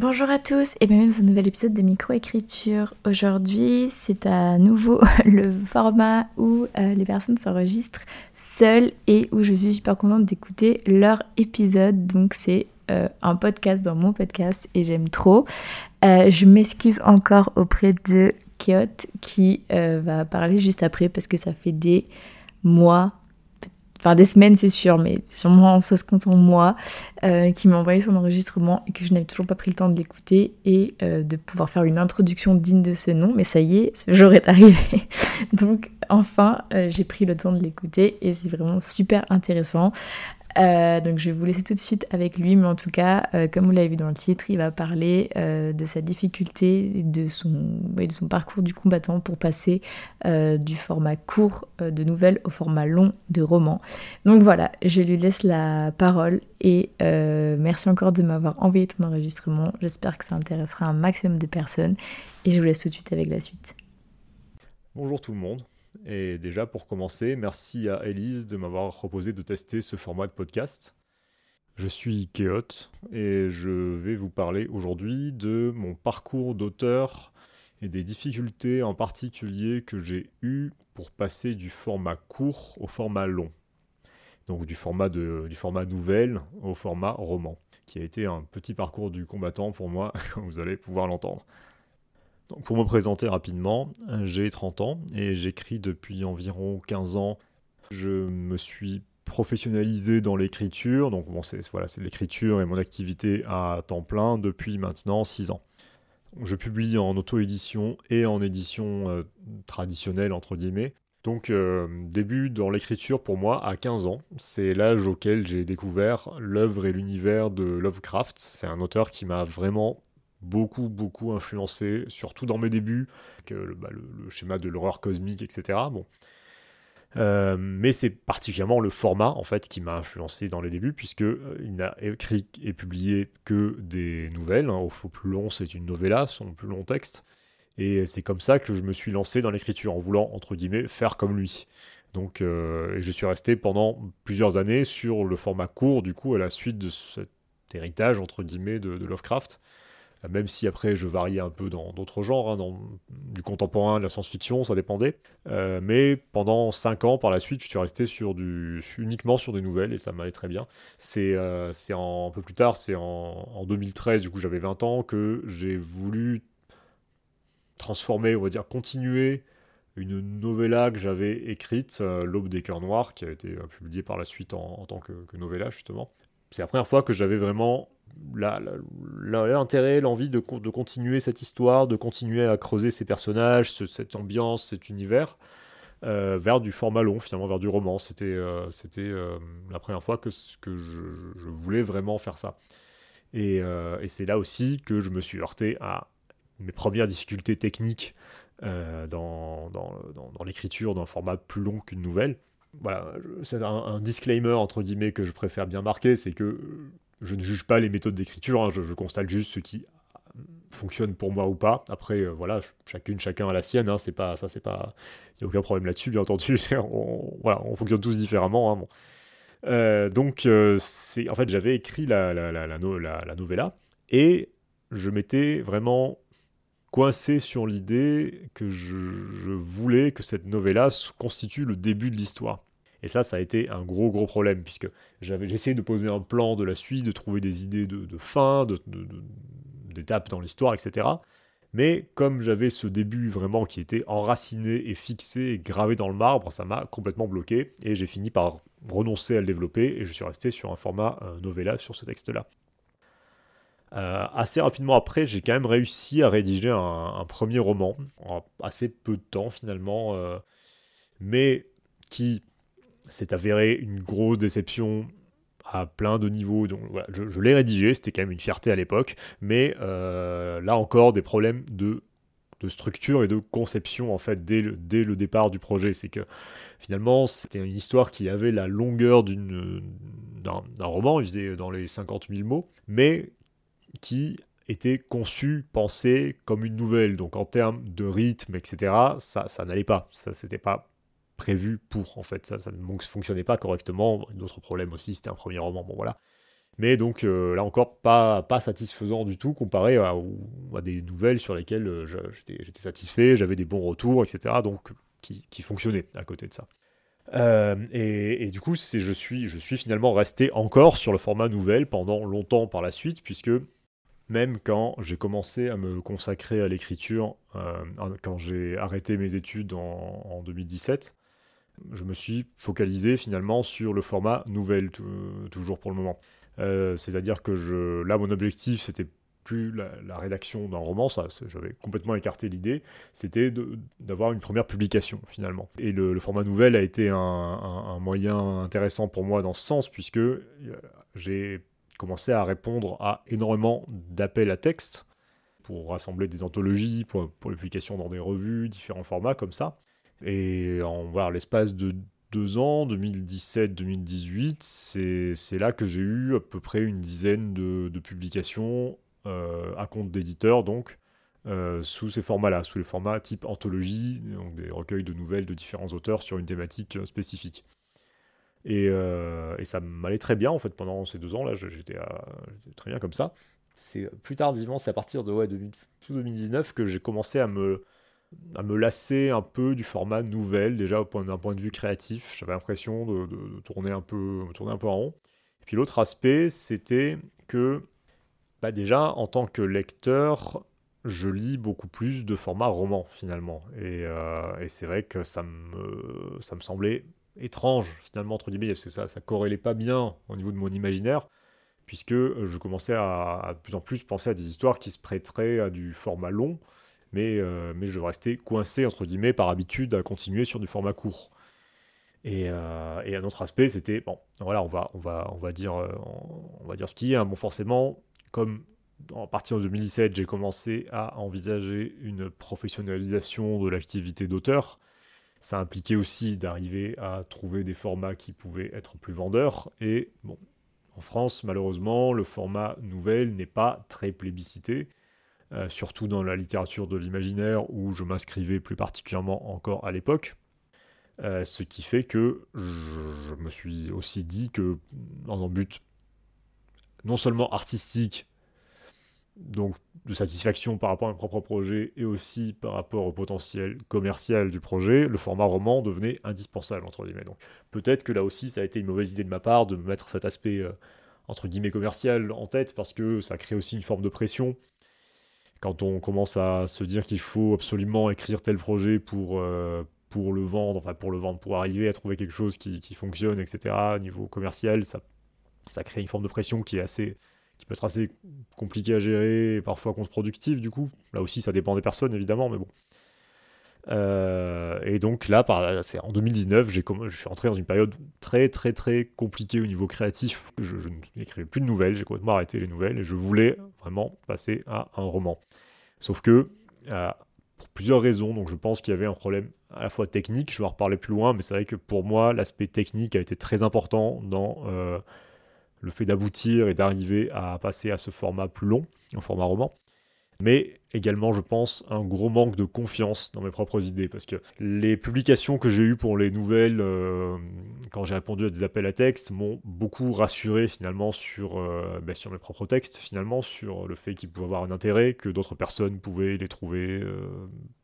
Bonjour à tous et bienvenue dans un nouvel épisode de Microécriture. Aujourd'hui, c'est à nouveau le format où euh, les personnes s'enregistrent seules et où je suis super contente d'écouter leur épisode. Donc c'est euh, un podcast dans mon podcast et j'aime trop. Euh, je m'excuse encore auprès de Kiot qui va parler juste après parce que ça fait des mois enfin des semaines c'est sûr, mais sûrement ça se compte en mois, euh, qui m'a envoyé son enregistrement et que je n'avais toujours pas pris le temps de l'écouter et euh, de pouvoir faire une introduction digne de ce nom. Mais ça y est, ce jour est arrivé. Donc enfin, euh, j'ai pris le temps de l'écouter et c'est vraiment super intéressant. Euh, donc je vais vous laisser tout de suite avec lui, mais en tout cas, euh, comme vous l'avez vu dans le titre, il va parler euh, de sa difficulté, de son, de son parcours du combattant pour passer du format court de nouvelles au format long de roman. Donc voilà, je lui laisse la parole et merci encore de m'avoir envoyé ton enregistrement. J'espère que ça intéressera un maximum de personnes et je vous laisse tout de suite avec la suite. Bonjour tout le monde. Et déjà, pour commencer, merci à Elise de m'avoir proposé de tester ce format de podcast. Je suis Kéot et je vais vous parler aujourd'hui de mon parcours d'auteur et des difficultés en particulier que j'ai eues pour passer du format court au format long. Donc du format, de, du format nouvelle au format roman, qui a été un petit parcours du combattant pour moi, comme vous allez pouvoir l'entendre pour me présenter rapidement, j'ai 30 ans et j'écris depuis environ 15 ans. Je me suis professionnalisé dans l'écriture, donc bon, c'est voilà, l'écriture et mon activité à temps plein depuis maintenant 6 ans. Je publie en auto-édition et en édition euh, traditionnelle, entre guillemets. Donc, euh, début dans l'écriture pour moi à 15 ans. C'est l'âge auquel j'ai découvert l'œuvre et l'univers de Lovecraft. C'est un auteur qui m'a vraiment beaucoup, beaucoup influencé, surtout dans mes débuts, le, bah, schéma de l'horreur cosmique, etc. Bon. Euh, mais c'est particulièrement le format en fait qui m'a influencé dans les débuts puisque euh, il n'a écrit et publié que des nouvelles. Hein. Au, plus long, c'est une novella, son plus long texte. Et c'est comme ça que je me suis lancé dans l'écriture en voulant entre guillemets faire comme lui. Donc, euh, et je suis resté pendant plusieurs années sur le format court du coup à la suite de cet héritage entre guillemets de Lovecraft même si après je variais un peu dans d'autres genres, hein, du contemporain, de la science-fiction, ça dépendait. Euh, mais pendant 5 ans par la suite, je suis resté uniquement sur des nouvelles et ça m'allait très bien. C'est euh, un peu plus tard, c'est en, en, 2013, du coup j'avais 20 ans, que j'ai voulu transformer, on va dire continuer une novella que j'avais écrite, euh, L'Aube des Cœurs Noirs, qui a été euh, publiée par la suite en, tant que, que novella justement. C'est la première fois que j'avais vraiment l'intérêt, l'envie de, de, continuer cette histoire, de continuer à creuser ces personnages, cette ambiance, cet univers, euh, vers du format long, finalement, vers du roman. C'était euh, c'était euh, la première fois que, que je, voulais vraiment faire ça. Et, et c'est là aussi que je me suis heurté à mes premières difficultés techniques dans, dans, dans, l'écriture d'un format plus long qu'une nouvelle. Voilà, c'est un, un, disclaimer entre guillemets que je préfère bien marquer, c'est que je ne juge pas les méthodes d'écriture, hein, je, constate juste ce qui fonctionne pour moi ou pas. Après, euh, voilà, chacune, chacun a la sienne, hein, c'est pas, ça, c'est pas, il n'y a aucun problème là-dessus, bien entendu. on, voilà, on fonctionne tous différemment. Hein, euh, donc, euh, en fait, j'avais écrit la, la, la, la, novella et je m'étais vraiment coincé sur l'idée que je, voulais que cette novella constitue le début de l'histoire. Et ça, ça a été un gros gros problème, puisque j'avais essayé de poser un plan de la suite, de trouver des idées de, de fin, d'étapes dans l'histoire, etc. Mais comme j'avais ce début vraiment qui était enraciné et fixé et gravé dans le marbre, ça m'a complètement bloqué et j'ai fini par renoncer à le développer et je suis resté sur un format euh, novella sur ce texte-là. Euh, assez rapidement après, j'ai quand même réussi à rédiger un, premier roman, en assez peu de temps finalement, euh, mais qui c'est avéré une grosse déception à plein de niveaux. Donc je, l'ai rédigé, c'était quand même une fierté à l'époque, mais euh, là encore des problèmes de structure et de conception en fait dès le, départ du projet. C'est que finalement c'était une histoire qui avait la longueur d'un, roman, il faisait dans les 50 000 mots, mais qui était conçu, pensé comme une nouvelle. Donc en termes de rythme, etc., ça, ça n'allait pas. Ça, c'était pas prévu pour, en fait. Ça, ça ne fonctionnait pas correctement. D'autres problèmes aussi, c'était un premier roman. Bon, voilà. Mais donc euh, là encore, pas, pas satisfaisant du tout comparé à, des nouvelles sur lesquelles euh, j'étais satisfait, j'avais des bons retours, etc. Donc qui, qui fonctionnaient à côté de ça. Euh, et, et, du coup, je suis, je suis finalement resté encore sur le format nouvelle pendant longtemps par la suite, puisque même quand j'ai commencé à me consacrer à l'écriture, quand j'ai arrêté mes études en, en, 2017, je me suis focalisé finalement sur le format nouvelle, toujours pour le moment. Euh, c'est-à-dire que là, mon objectif, c'était plus la, rédaction d'un roman, ça, j'avais complètement écarté l'idée, c'était d'avoir une première publication finalement. Et le, format nouvelle a été un, moyen intéressant pour moi dans ce sens, puisque euh, j'ai commencé à répondre à énormément d'appels à texte pour rassembler des anthologies, pour, pour dans des revues, différents formats comme ça. Et en voilà, l'espace de deux ans, 2017-2018, c'est là que j'ai eu à peu près une dizaine de, publications euh, à compte d'éditeur, donc euh, sous ces formats-là, sous les formats type anthologie, donc des recueils de nouvelles de différents auteurs sur une thématique euh, spécifique. Et, ça m'allait très bien en fait pendant ces deux ans-là, j'étais très bien comme ça. C'est plus tardivement, c'est à partir de ouais, 2019 que j'ai commencé à me, à me lasser un peu du format nouvelle, déjà d'un point de vue créatif. J'avais l'impression de, tourner, un peu, tourner un peu en rond. Et puis l'autre aspect, c'était que bah déjà, en tant que lecteur, je lis beaucoup plus de format roman finalement. Et, euh, et c'est vrai que ça me, ça me semblait étrange finalement, entre guillemets, parce que ça ne corrélait pas bien au niveau de mon imaginaire, puisque je commençais à, à, de plus en plus penser à des histoires qui se prêteraient à du format long mais, euh, mais je restais coincé, entre guillemets, par habitude à continuer sur du format court. Et, euh, un autre aspect, c'était, bon, voilà, on va, dire, on va dire ce qui est. Hein. Bon, forcément, comme à partir de 2017, j'ai commencé à envisager une professionnalisation de l'activité d'auteur. Ça impliquait aussi d'arriver à trouver des formats qui pouvaient être plus vendeurs. Et bon, en France, malheureusement, le format nouvelle n'est pas très plébiscité. Euh, surtout dans la littérature de l'imaginaire où je m'inscrivais plus particulièrement encore à l'époque. Euh, ce qui fait que je, me suis aussi dit que dans un but non seulement artistique, donc de satisfaction par rapport à mon propre projet et aussi par rapport au potentiel commercial du projet, le format roman devenait indispensable entre guillemets. Donc peut-être que là aussi ça a été une mauvaise idée de ma part de mettre cet aspect euh, entre guillemets commercial en tête parce que ça crée aussi une forme de pression quand on commence à se dire qu'il faut absolument écrire tel projet pour, euh, le vendre, pour le vendre, pour arriver à trouver quelque chose qui, qui fonctionne, etc., au niveau commercial, ça, crée une forme de pression qui peut être assez compliquée à gérer parfois contre-productive du coup. Là aussi, ça dépend des personnes évidemment, mais bon. Euh, et donc là, c'est en 2019, j'ai, je suis entré dans une période très très très compliquée au niveau créatif. Je, n'écrivais plus de nouvelles, j'ai complètement arrêté les nouvelles et je voulais vraiment passer à un roman. Sauf que, euh, pour plusieurs raisons, donc je pense qu'il y avait un problème à la fois technique, je vais en reparler plus loin, mais c'est vrai que pour moi, l'aspect technique a été très important dans euh, le fait d'aboutir et d'arriver à passer à ce format plus long, un format roman mais également, je pense, un gros manque de confiance dans mes propres idées, parce que les publications que j'ai eues pour les nouvelles, euh, quand j'ai répondu à des appels à texte, m'ont beaucoup rassuré finalement sur, euh, ben, sur mes propres textes, finalement, sur le fait qu'ils pouvaient avoir un intérêt, que d'autres personnes pouvaient les trouver euh,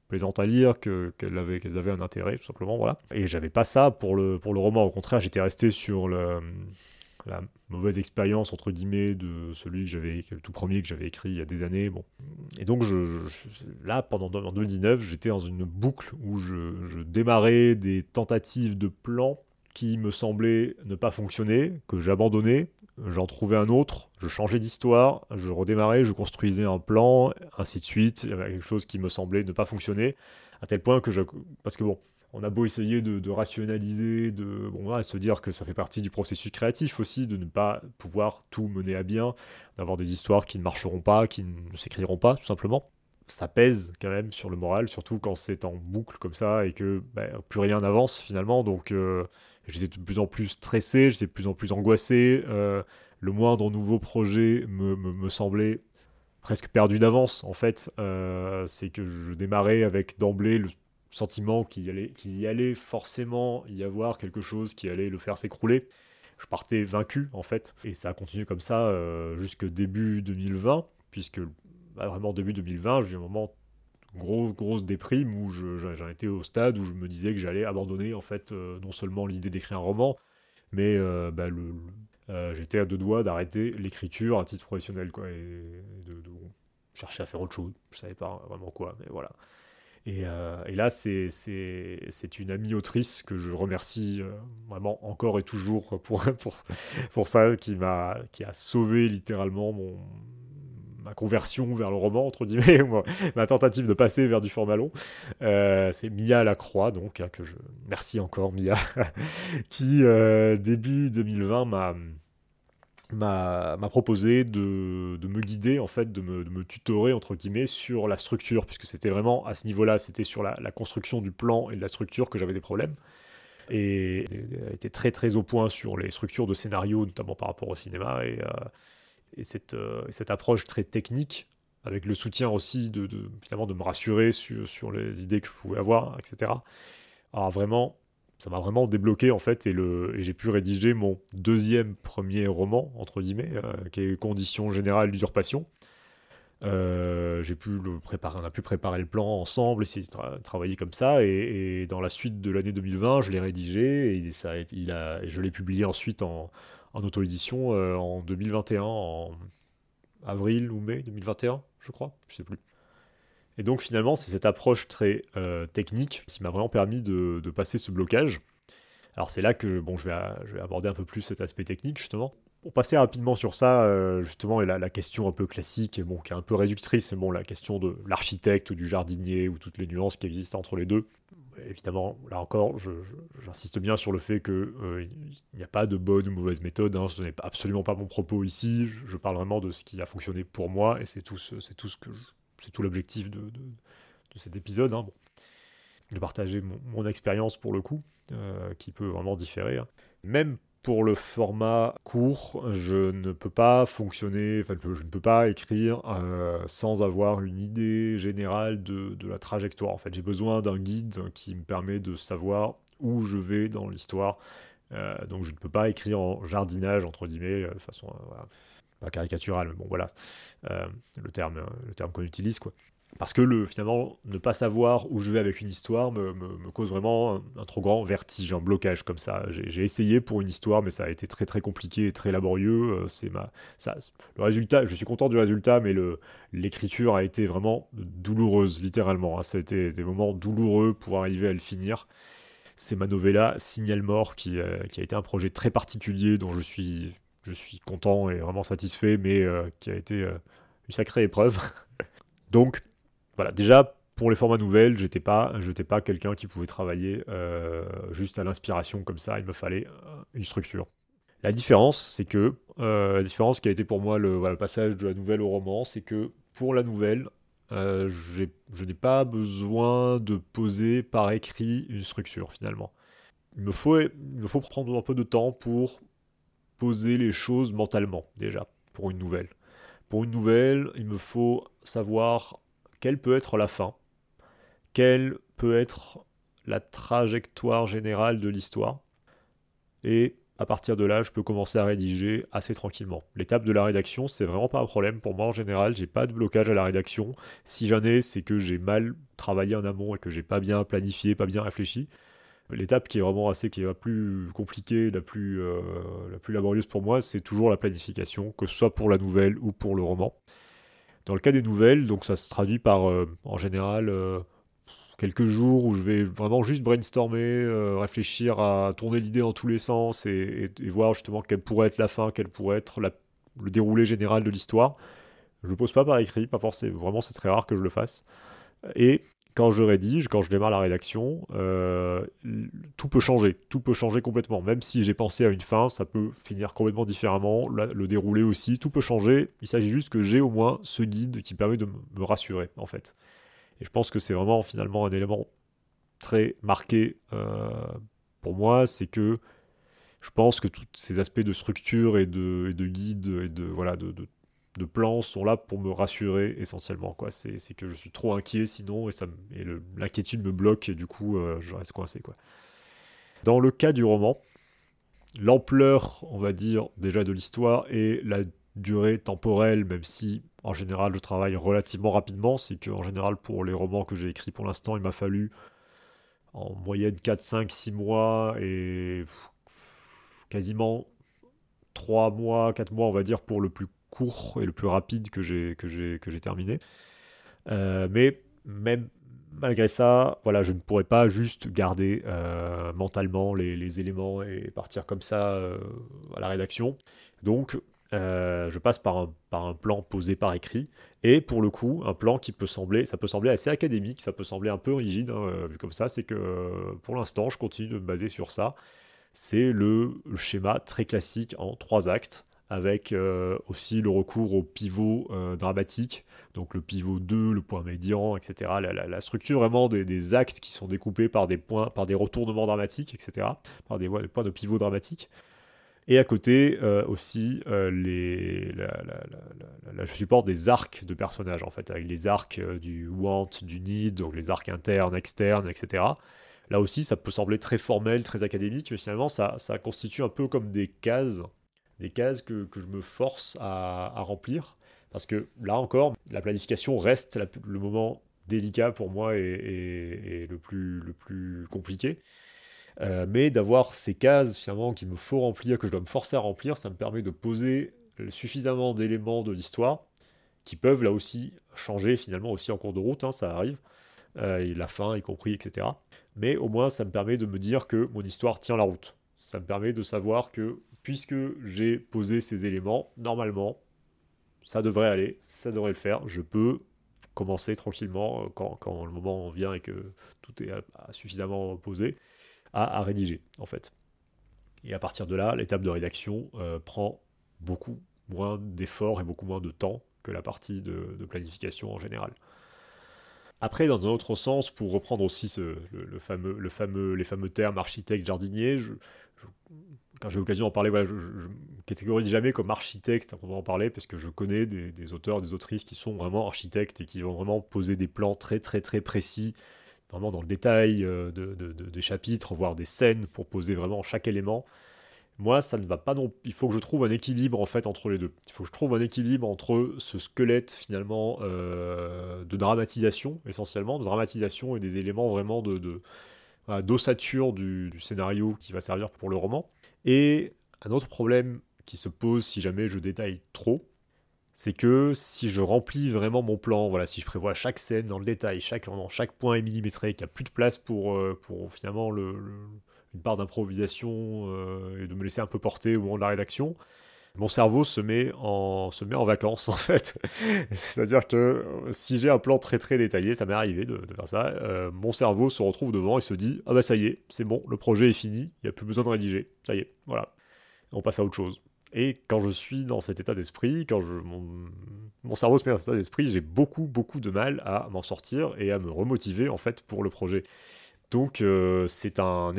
plaisantes à lire, qu'elles avaient, avaient un intérêt, tout simplement, voilà. Et j'avais pas ça pour le, pour le roman, au contraire, j'étais resté sur le la mauvaise expérience entre guillemets de celui que j'avais le tout premier que j'avais écrit il y a des années bon. Et donc je, là pendant en 2019 j'étais dans une boucle où je, démarrais des tentatives de plans qui me semblaient ne pas fonctionner que j'abandonnais j'en trouvais un autre je changeais d'histoire je redémarrais je construisais un plan ainsi de suite il y avait quelque chose qui me semblait ne pas fonctionner à tel point que je parce que bon on a beau essayer de, rationaliser, de bon, se dire que ça fait partie du processus créatif aussi, de ne pas pouvoir tout mener à bien, d'avoir des histoires qui ne marcheront pas, qui ne s'écriront pas, tout simplement. ça pèse quand même sur le moral, surtout quand c'est en boucle comme ça et que bah, plus rien n'avance finalement. Donc euh, j'étais de plus en plus stressé, j'étais de plus en plus angoissé. Euh, le moindre nouveau projet me, me, semblait presque perdu d'avance en fait. Euh, c'est que je démarrais avec d'emblée le sentiment qu'il y, allait, forcément y avoir quelque chose qui allait le faire s'écrouler. Je partais vaincu en fait. Et ça a continué comme ça jusque début 2020, puisque bah, vraiment début 2020, j'ai eu un moment grosse grosse déprime où j'en étais au stade où je me disais que j'allais abandonner en fait euh, non seulement l'idée d'écrire un roman, mais euh, bah, euh, j'étais à deux doigts d'arrêter l'écriture à titre professionnel quoi et de, chercher à faire autre chose. Je savais pas vraiment quoi, mais voilà. Et, et là, c'est, une amie autrice que je remercie vraiment encore et toujours pour, ça, qui, m'a, qui a sauvé littéralement ma conversion vers le roman, entre guillemets, ma tentative de passer vers du format long. Euh, c'est Mia Lacroix, donc, hein, que je. Merci encore, Mia, qui, euh, début 2020, m'a m'a proposé de, de, me guider, en fait, de me, de me, tutorer, entre guillemets, sur la structure, puisque c'était vraiment à ce niveau-là, c'était sur la, la, construction du plan et de la structure que j'avais des problèmes. Et elle était très très au point sur les structures de scénario, notamment par rapport au cinéma. Et, euh, et cette, euh, cette approche très technique, avec le soutien aussi de, finalement de me rassurer sur, sur, les idées que je pouvais avoir, etc. Alors vraiment, ça m'a vraiment débloqué en fait, et, le, j'ai pu rédiger mon deuxième premier roman, entre guillemets, euh, qui est Conditions générales d'usurpation. Euh, j'ai pu le préparer, on a pu préparer le plan ensemble, essayer de travailler comme ça, et, dans la suite de l'année 2020, je l'ai rédigé, et, ça il a, je l'ai publié ensuite en, en auto-édition euh, en 2021, en avril ou mai 2021, je crois, je sais plus. Et donc finalement, c'est cette approche très euh, technique qui m'a vraiment permis de, passer ce blocage. Alors c'est là que bon, je, vais, je aborder un peu plus cet aspect technique justement. Pour passer rapidement sur ça, euh, justement, et la, la, question un peu classique, bon, qui est un peu réductrice, bon, la question de l'architecte ou du jardinier ou toutes les nuances qui existent entre les deux évidemment, là encore, j'insiste bien sur le fait qu'il euh, n'y a pas de bonne ou mauvaise méthode. Hein, ce n'est absolument pas mon propos ici. Je, parle vraiment de ce qui a fonctionné pour moi et c'est tout, c'est tout ce que c'est tout l'objectif de, cet épisode. Hein, de partager mon, expérience pour le coup, euh, qui peut vraiment différer. Hein. Même pour le format court, je ne peux pas fonctionner, enfin, je ne peux pas écrire euh, sans avoir une idée générale de, la trajectoire. En fait, j'ai besoin d'un guide qui me permet de savoir où je vais dans l'histoire. Euh, donc, je ne peux pas écrire en jardinage, entre guillemets, de façon pas caricaturale, mais bon, voilà, le terme, le terme qu'on utilise, quoi parce que le, finalement, ne pas savoir où je vais avec une histoire me, cause vraiment un, trop grand vertige, un blocage comme ça. J'ai essayé pour une histoire, mais ça a été très très compliqué très laborieux. Euh, c'est ma, ça, le résultat, je suis content du résultat, mais l'écriture a été vraiment douloureuse, littéralement. Ça a été des moments douloureux pour arriver à le finir. C'est ma novella Signal Mort, qui, euh, qui, a été un projet très particulier dont je suis, je suis content et vraiment satisfait, mais euh, qui a été une sacrée épreuve. Donc, voilà, déjà pour les formats nouvelles, j'étais pas, pas quelqu'un qui pouvait travailler euh, juste à l'inspiration comme ça. Il me fallait euh, une structure. La différence, c'est que euh, la différence qui a été pour moi le, passage de la nouvelle au roman, c'est que pour la nouvelle, je n'ai pas besoin de poser par écrit une structure finalement. Il me faut, il me faut prendre un peu de temps pour poser les choses mentalement déjà pour une nouvelle. Pour une nouvelle, il me faut savoir quelle peut être la fin Quelle peut être la trajectoire générale de l'histoire Et à partir de là, je peux commencer à rédiger assez tranquillement. L'étape de la rédaction, c'est vraiment pas un problème pour moi en général. J'ai pas de blocage à la rédaction. Si j'en ai, c'est que j'ai mal travaillé en amont et que j'ai pas bien planifié, pas bien réfléchi. L'étape qui est vraiment assez, qui est la plus compliquée, la plus, euh, la plus laborieuse pour moi, c'est toujours la planification, que ce soit pour la nouvelle ou pour le roman. Dans le cas des nouvelles, donc ça se traduit par, euh, en général, euh, quelques jours où je vais vraiment juste brainstormer, réfléchir à tourner l'idée dans tous les sens et, voir justement quelle pourrait être la fin, quel pourrait être le déroulé général de l'histoire. Je ne pose pas par écrit, pas forcément, vraiment c'est très rare que je le fasse. Et quand je rédige, quand je démarre la rédaction, euh, tout peut changer, tout peut changer complètement. Même si j'ai pensé à une fin, ça peut finir complètement différemment, le dérouler aussi, tout peut changer. Il s'agit juste que j'ai au moins ce guide qui permet de me rassurer, en fait. Et je pense que c'est vraiment finalement un élément très marqué euh, pour moi, c'est que je pense que tous ces aspects de structure et de, et de guide et de, voilà, de, de de plans sont là pour me rassurer essentiellement. Quoi. C'est, que je suis trop inquiet sinon et, ça, et l'inquiétude me bloque et du coup euh, je reste coincé. Quoi. Dans le cas du roman, l'ampleur, on va dire, déjà de l'histoire et la durée temporelle, même si en général je travaille relativement rapidement, c'est qu'en général pour les romans que j'ai écrits pour l'instant, il m'a fallu en moyenne 4, 5, 6 mois et quasiment 3 mois, 4 mois on va dire pour le plus court et le plus rapide que j'ai que j'ai que j'ai terminé. Euh, mais même malgré ça, voilà, je ne pourrais pas juste garder euh, mentalement les, éléments et partir comme ça euh, à la rédaction. Donc, je passe par un, par un plan posé par écrit. Et pour le coup, un plan qui peut sembler, ça peut sembler assez académique, ça peut sembler un peu rigide, hein, vu comme ça, c'est que pour l'instant, je continue de me baser sur ça. C'est le schéma très classique en trois actes avec euh, aussi le recours au pivot euh, dramatique, donc le pivot 2, le point médian, etc. La, structure vraiment des, actes qui sont découpés par des points, par des retournements dramatiques, etc. Par des, points de pivot dramatique. Et à côté euh, aussi les, je supporte des arcs de personnages en fait, avec les arcs du want, du need, donc les arcs internes, externes, etc. Là aussi, ça peut sembler très formel, très académique, mais finalement, ça, ça constitue un peu comme des cases des cases que, je me force à, remplir. Parce que là encore, la planification reste le moment délicat pour moi et, le, plus, le plus compliqué. Euh, mais d'avoir ces cases finalement qu'il me faut remplir, que je dois me forcer à remplir, ça me permet de poser suffisamment d'éléments de l'histoire qui peuvent là aussi changer finalement aussi en cours de route, hein, ça arrive, euh, et la fin y compris, etc. Mais au moins ça me permet de me dire que mon histoire tient la route. Ça me permet de savoir que puisque j'ai posé ces éléments, normalement, ça devrait aller, ça devrait le faire. Je peux commencer tranquillement euh, quand, le moment vient et que tout est suffisamment posé à, rédiger en fait. Et à partir de là, l'étape de rédaction euh, prend beaucoup moins d'efforts et beaucoup moins de temps que la partie de, planification en général. Après, dans un autre sens, pour reprendre aussi le, fameux, le fameux, les fameux termes architecte, jardinier, je, quand j'ai l'occasion d'en parler, je, ne catégorise jamais comme architecte va en parler, parce que je connais des, auteurs, des autrices qui sont vraiment architectes et qui vont vraiment poser des plans très très très précis, vraiment dans le détail euh, de, des chapitres, voire des scènes pour poser vraiment chaque élément. Moi, ça ne va pas non. Il faut que je trouve un équilibre en fait entre les deux. Il faut que je trouve un équilibre entre ce squelette finalement euh, de dramatisation essentiellement, de dramatisation et des éléments vraiment de, d'ossature du, scénario qui va servir pour le roman. Et un autre problème qui se pose si jamais je détaille trop, c'est que si je remplis vraiment mon plan, voilà, si je prévois chaque scène dans le détail, chaque, chaque point est millimétré, qu'il n'y a plus de place pour, euh, pour finalement le, une part d'improvisation euh, et de me laisser un peu porter au moment de la rédaction, mon cerveau se met en, se met en vacances en fait. C'est-à-dire que euh, si j'ai un plan très très détaillé, ça m'est arrivé de, faire ça, euh, mon cerveau se retrouve devant et se dit Ah bah ça y est, c'est bon, le projet est fini, il n'y a plus besoin de rédiger, ça y est, voilà. On passe à autre chose. Et quand je suis dans cet état d'esprit, quand je, mon, cerveau se met dans cet état d'esprit, j'ai beaucoup beaucoup de mal à m'en sortir et à me remotiver en fait pour le projet. Donc euh, c'est un,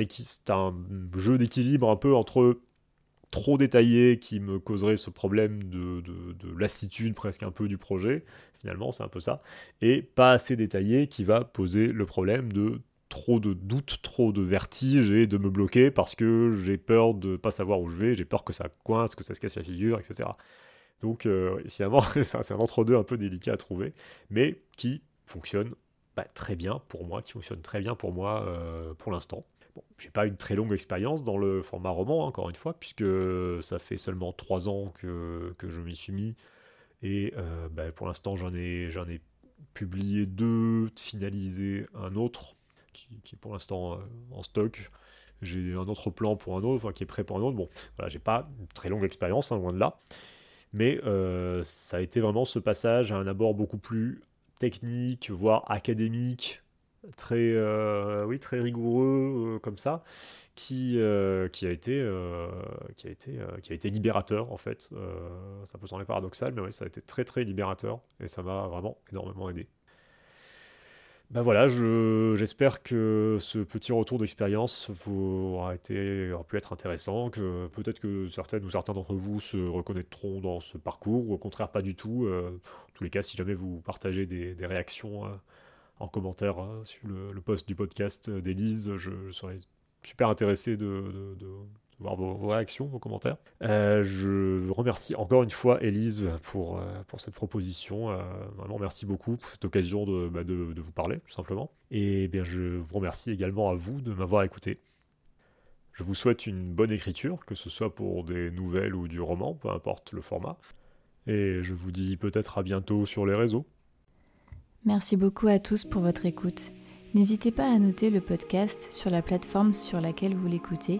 jeu d'équilibre un peu entre trop détaillé qui me causerait ce problème de, lassitude presque un peu du projet, finalement c'est un peu ça, et pas assez détaillé qui va poser le problème de trop de doutes, trop de vertige et de me bloquer parce que j'ai peur de pas savoir où je vais, j'ai peur que ça coince, que ça se casse la figure, etc. Donc euh, finalement c'est un entre-deux un peu délicat à trouver, mais qui fonctionne bah, très bien pour moi, qui fonctionne très bien pour moi euh, pour l'instant. Bon, j'ai pas une très longue expérience dans le format roman, encore une fois, puisque ça fait seulement trois ans que, que je m'y suis mis. Et euh, bah, pour l'instant, j'en ai, j'en ai publié deux, finalisé un autre, qui, est pour l'instant euh, en stock. J'ai un autre plan pour un autre, qui est prêt pour un autre. Bon, voilà, j'ai pas une très longue expérience, hein, loin de là. Mais ça a été vraiment ce passage à un abord beaucoup plus technique, voire académique, très, oui, très rigoureux comme ça, qui, qui, a été, qui, a été, qui a été libérateur en fait. ça peut sembler paradoxal, mais oui, ça a été très très libérateur et ça m'a vraiment énormément aidé. Ben voilà, j'espère que ce petit retour d'expérience aura, aura pu être intéressant, que peut-être que certaines ou certains d'entre vous se reconnaîtront dans ce parcours, ou au contraire pas du tout. Euh, en tous les cas, si jamais vous partagez des, réactions euh, en commentaire euh, sur le, post du podcast d'Élise, je, serais super intéressé de voir vos, réactions, vos commentaires. Euh, je remercie encore une fois Elise pour, euh, pour cette proposition. Euh, vraiment, merci beaucoup pour cette occasion bah, de, de, vous parler, tout simplement. Et bien, je vous remercie également à vous de m'avoir écouté. Je vous souhaite une bonne écriture, que ce soit pour des nouvelles ou du roman, peu importe le format. Et je vous dis peut-être à bientôt sur les réseaux. Merci beaucoup à tous pour votre écoute. N'hésitez pas à noter le podcast sur la plateforme sur laquelle vous l'écoutez